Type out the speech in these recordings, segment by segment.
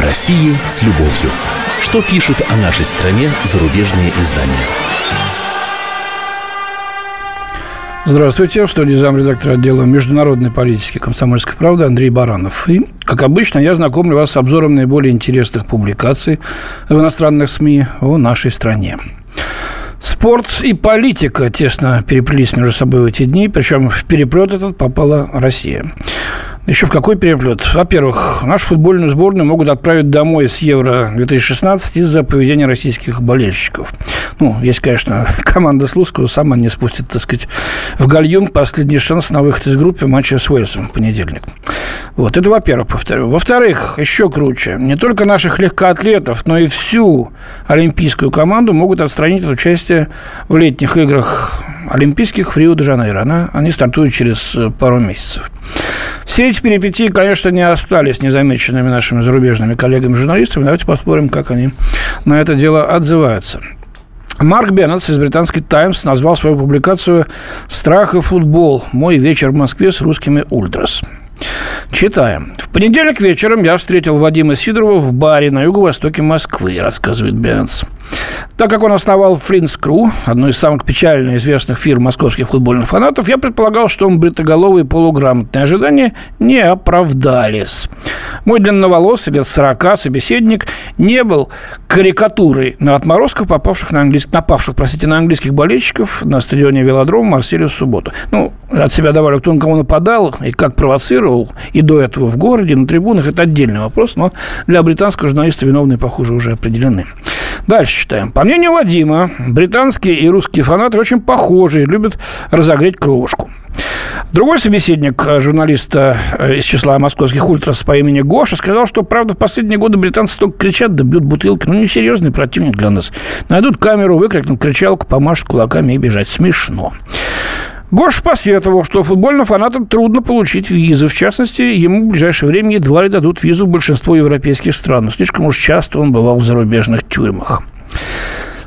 О России с любовью. Что пишут о нашей стране зарубежные издания? Здравствуйте. В студии замредактора отдела международной политики комсомольской правды Андрей Баранов. И, как обычно, я знакомлю вас с обзором наиболее интересных публикаций в иностранных СМИ о нашей стране. Спорт и политика тесно переплелись между собой в эти дни, причем в переплет этот попала Россия. Еще в какой переплет? Во-первых, нашу футбольную сборную могут отправить домой с Евро-2016 из-за поведения российских болельщиков. Ну, есть, конечно, команда Слуцкого сама не спустит, так сказать, в гальюн последний шанс на выход из группы матча с Уэльсом в понедельник. Вот, это во-первых, повторю. Во-вторых, еще круче. Не только наших легкоатлетов, но и всю олимпийскую команду могут отстранить от участия в летних играх олимпийских в Рио-де-Жанейро. Она, они стартуют через пару месяцев. Все эти перипетии, конечно, не остались незамеченными нашими зарубежными коллегами-журналистами. Давайте посмотрим, как они на это дело отзываются. Марк Беннетс из британской «Таймс» назвал свою публикацию «Страх и футбол. Мой вечер в Москве с русскими ультрас». Читаем. В понедельник вечером я встретил Вадима Сидорова в баре на юго-востоке Москвы, рассказывает Беннетс. Так как он основал Флинс Кру, одну из самых печально известных фирм московских футбольных фанатов, я предполагал, что он бритоголовые полуграмотные ожидания не оправдались. Мой длинноволосый, лет 40, собеседник не был карикатурой на отморозков, попавших на английских, напавших, простите, на английских болельщиков на стадионе «Велодром» в Марселе в субботу. Ну, от себя добавлю, кто на кого нападал и как провоцировал, и до этого в городе, на трибунах, это отдельный вопрос, но для британского журналиста виновные, похоже, уже определены. Дальше читаем. По мнению Вадима, британские и русские фанаты очень похожи и любят разогреть кровушку. Другой собеседник э, журналиста э, из числа московских ультрас по имени Гоша сказал, что, правда, в последние годы британцы только кричат да бьют бутылки. Ну, несерьезный противник для нас. Найдут камеру, выкрикнут кричалку, помашут кулаками и бежать. Смешно. Гош посетовал, что футбольным фанатам трудно получить визы. В частности, ему в ближайшее время едва ли дадут визу в большинство европейских стран. Слишком уж часто он бывал в зарубежных тюрьмах.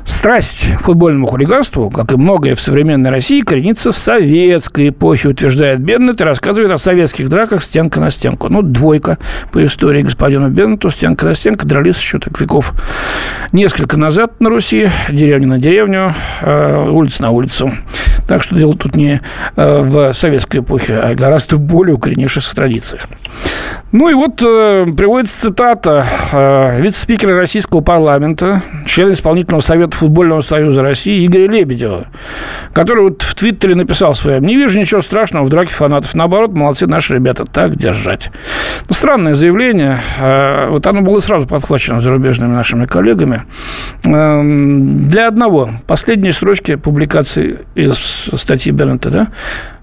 Страсть к футбольному хулиганству, как и многое в современной России, коренится в советской эпохе, утверждает Беннет и рассказывает о советских драках стенка на стенку. Ну, двойка по истории господина Беннету, стенка на стенку, дрались еще так веков несколько назад на Руси, деревня на деревню, э, улица на улицу. Так что дело тут не э, в советской эпохе, а гораздо более укоренившихся традициях. Ну и вот э, приводится цитата э, вице-спикера российского парламента, члена исполнительного совета футбольного союза России Игоря Лебедева, который вот в Твиттере написал своим, не вижу ничего страшного в драке фанатов, наоборот, молодцы наши ребята, так держать. Ну, странное заявление, э, вот оно было сразу подхвачено зарубежными нашими коллегами. Э, для одного, последние строчки публикации из статьи Бернета, да,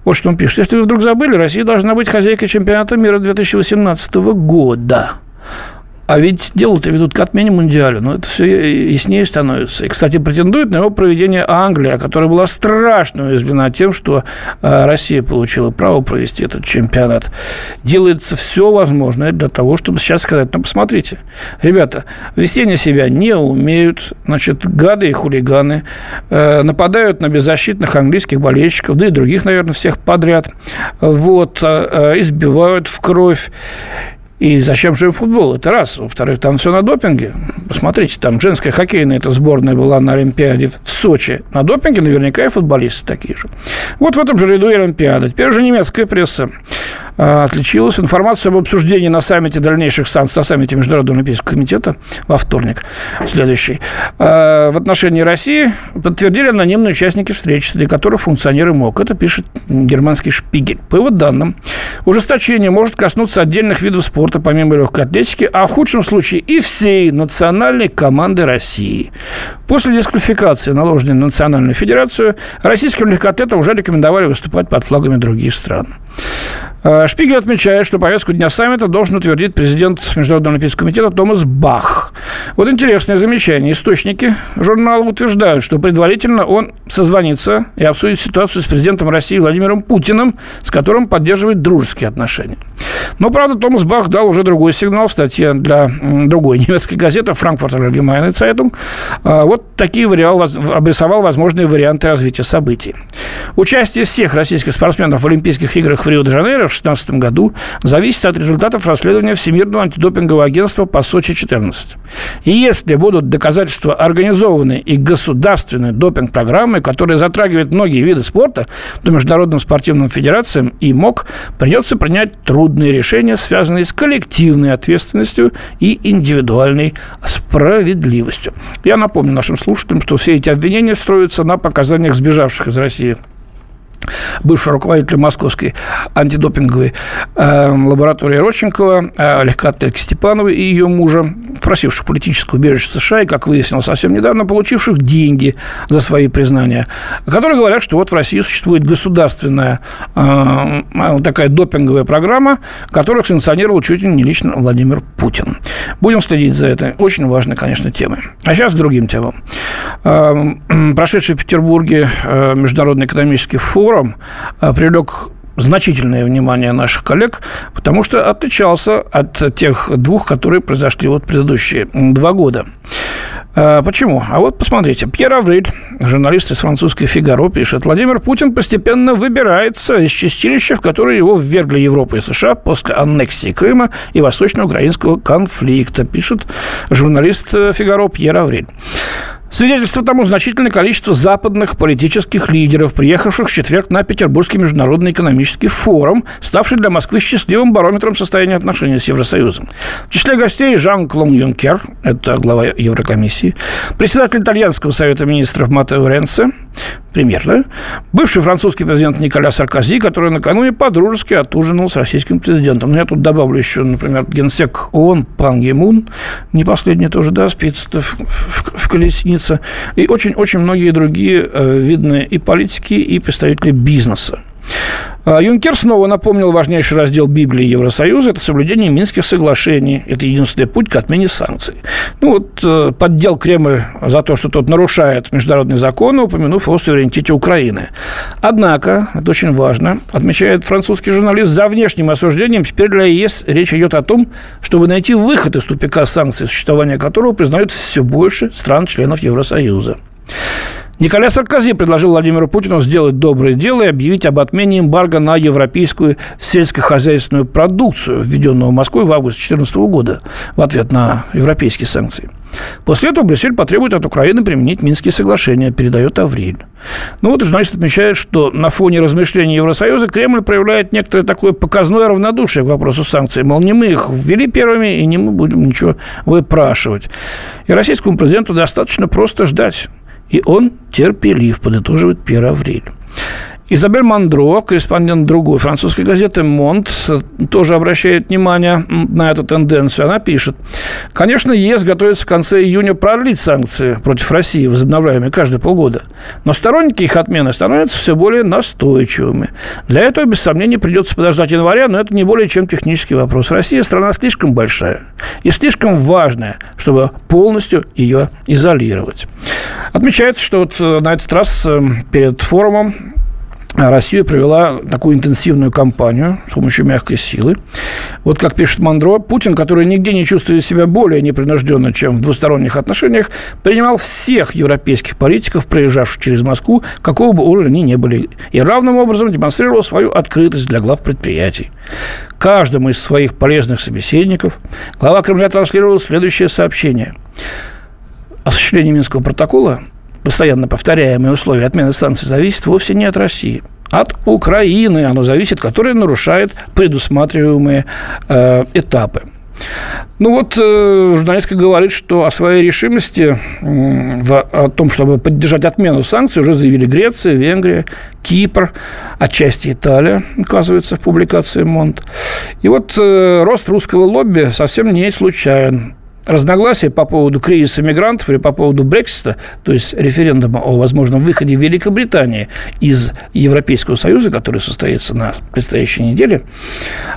вот что он пишет. Если вы вдруг забыли, Россия должна быть хозяйкой чемпионата мира 2018 года. А ведь дело-то ведут к отмене Мундиаля. Но это все яснее становится. И, кстати, претендует на его проведение Англия, которая была страшно уязвлена тем, что э, Россия получила право провести этот чемпионат. Делается все возможное для того, чтобы сейчас сказать, ну, посмотрите, ребята, вести на себя не умеют, значит, гады и хулиганы, э, нападают на беззащитных английских болельщиков, да и других, наверное, всех подряд, вот, э, избивают в кровь. И зачем же футбол? Это раз. Во-вторых, там все на допинге. Посмотрите, там женская хоккейная эта сборная была на Олимпиаде в Сочи. На допинге наверняка и футболисты такие же. Вот в этом же ряду и Олимпиада. Теперь уже немецкая пресса а, отличилась. Информацию об обсуждении на саммите дальнейших санкций, на саммите Международного Олимпийского комитета во вторник, следующий, а, в отношении России подтвердили анонимные участники встречи, среди которых функционеры МОК. Это пишет германский Шпигель. По его данным, ужесточение может коснуться отдельных видов спорта, помимо легкой атлетики, а в худшем случае и всей национальной команды России. После дисквалификации, наложенной на Национальную Федерацию, российским легкоатлетам уже рекомендовали выступать под флагами других стран. Э, Шпигель отмечает, что повестку дня саммита должен утвердить президент Международного олимпийского комитета Томас Бах. Вот интересное замечание. Источники журнала утверждают, что предварительно он созвонится и обсудит ситуацию с президентом России Владимиром Путиным, с которым поддерживает дружеские отношения. Но, правда, Томас Бах дал уже другой сигнал в статье для другой немецкой газеты «Франкфуртер Allgemeine Zeitung». Вот такие вариал, обрисовал возможные варианты развития событий. Участие всех российских спортсменов в Олимпийских играх в Рио-де-Жанейро 2016 году зависит от результатов расследования Всемирного антидопингового агентства по Сочи-14. И если будут доказательства организованной и государственной допинг-программы, которая затрагивает многие виды спорта, то Международным спортивным федерациям и МОК придется принять трудные решения, связанные с коллективной ответственностью и индивидуальной справедливостью. Я напомню нашим слушателям, что все эти обвинения строятся на показаниях сбежавших из России бывшего руководителя московской антидопинговой э, лаборатории Родченкова, э, легкоатлетки Степановой и ее мужа, просивших политическое убежище США и, как выяснилось совсем недавно, получивших деньги за свои признания, которые говорят, что вот в России существует государственная э, такая допинговая программа, которую санкционировал чуть ли не лично Владимир Путин. Будем следить за этой очень важной, конечно, темой. А сейчас к другим темам. Э, прошедший в Петербурге Международный экономический форум привлек значительное внимание наших коллег, потому что отличался от тех двух, которые произошли вот предыдущие два года. Э, почему? А вот посмотрите. Пьер Авриль, журналист из французской «Фигаро», пишет, Владимир Путин постепенно выбирается из чистилища, в которое его ввергли Европа и США после аннексии Крыма и восточно-украинского конфликта, пишет журналист э, «Фигаро» Пьер Авриль. Свидетельство тому значительное количество западных политических лидеров, приехавших в четверг на Петербургский международный экономический форум, ставший для Москвы счастливым барометром состояния отношений с Евросоюзом. В числе гостей Жан-Клон Юнкер, это глава Еврокомиссии, председатель итальянского совета министров Матео Ренце, премьер, да? Бывший французский президент Николя Саркози, который накануне подружески отужинал с российским президентом. Но ну, я тут добавлю еще, например, генсек ООН Пан Гимун, не последний тоже, да, спится в, в, в колеснице и очень-очень многие другие э, видные и политики, и представители бизнеса. А Юнкер снова напомнил важнейший раздел Библии Евросоюза – это соблюдение Минских соглашений. Это единственный путь к отмене санкций. Ну вот, э, поддел Кремль за то, что тот нарушает международные законы, упомянув о суверенитете Украины. Однако, это очень важно, отмечает французский журналист, за внешним осуждением теперь для ЕС речь идет о том, чтобы найти выход из тупика санкций, существование которого признают все больше стран-членов Евросоюза. Николя Саркози предложил Владимиру Путину сделать доброе дело и объявить об отмене эмбарго на европейскую сельскохозяйственную продукцию, введенную Москвой в августе 2014 года в ответ на европейские санкции. После этого Брюссель потребует от Украины применить Минские соглашения, передает Авриль. Ну вот журналист отмечает, что на фоне размышлений Евросоюза Кремль проявляет некоторое такое показное равнодушие к вопросу санкций. Мол, не мы их ввели первыми, и не мы будем ничего выпрашивать. И российскому президенту достаточно просто ждать и он терпелив, подытоживает Пьер Авриль. Изабель Мандро, корреспондент другой французской газеты «Монт», тоже обращает внимание на эту тенденцию. Она пишет, конечно, ЕС готовится в конце июня продлить санкции против России, возобновляемые каждые полгода. Но сторонники их отмены становятся все более настойчивыми. Для этого, без сомнения, придется подождать января, но это не более чем технический вопрос. Россия страна слишком большая и слишком важная, чтобы полностью ее изолировать. Отмечается, что вот э, на этот раз э, перед форумом Россия провела такую интенсивную кампанию с помощью мягкой силы. Вот как пишет Мандро, Путин, который нигде не чувствует себя более непринужденно, чем в двусторонних отношениях, принимал всех европейских политиков, проезжавших через Москву, какого бы уровня они ни были, и равным образом демонстрировал свою открытость для глав предприятий. Каждому из своих полезных собеседников глава Кремля транслировал следующее сообщение. Осуществление Минского протокола постоянно повторяемые условия отмены санкций зависит вовсе не от России. От Украины оно зависит, которая нарушает предусматриваемые э, этапы. Ну вот э, журналистка говорит, что о своей решимости э, в, о том, чтобы поддержать отмену санкций, уже заявили Греция, Венгрия, Кипр, отчасти Италия, оказывается, в публикации Монт. И вот э, рост русского лобби совсем не случайен разногласия по поводу кризиса мигрантов или по поводу Брексита, то есть референдума о возможном выходе Великобритании из Европейского Союза, который состоится на предстоящей неделе,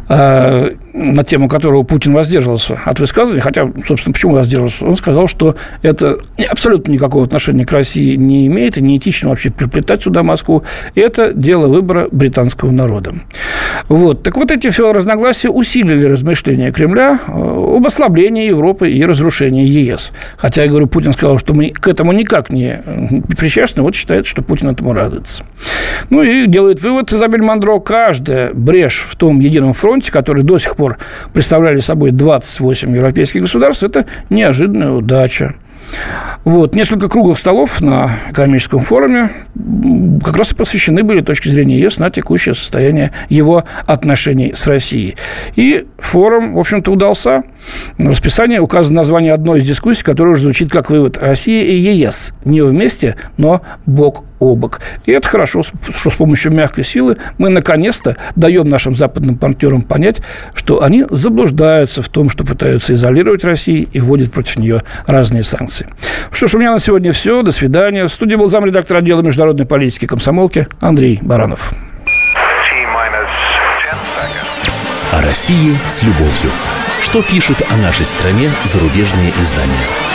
а, на тему которого Путин воздерживался от высказываний, хотя, собственно, почему воздерживался? Он сказал, что это абсолютно никакого отношения к России не имеет, и неэтично вообще приплетать сюда Москву. Это дело выбора британского народа. Вот. Так вот, эти все разногласия усилили размышления Кремля э, об ослаблении Европы и разрушении ЕС. Хотя, я говорю, Путин сказал, что мы к этому никак не причастны, вот считает, что Путин этому радуется. Ну и делает вывод Изабель Мандро, каждая брешь в том едином фронте, который до сих пор представляли собой 28 европейских государств, это неожиданная удача. Вот. Несколько круглых столов на экономическом форуме как раз и посвящены были точки зрения ЕС на текущее состояние его отношений с Россией. И форум, в общем-то, удался. На расписании указано название одной из дискуссий, которая уже звучит как вывод Россия и ЕС. Не вместе, но бок о бок. И это хорошо, что с помощью мягкой силы мы наконец-то даем нашим западным партнерам понять, что они заблуждаются в том, что пытаются изолировать Россию и вводят против нее разные санкции. Что ж, у меня на сегодня все. До свидания. В студии был замредактор отдела международной политики комсомолки Андрей Баранов. О России с любовью. Что пишут о нашей стране зарубежные издания?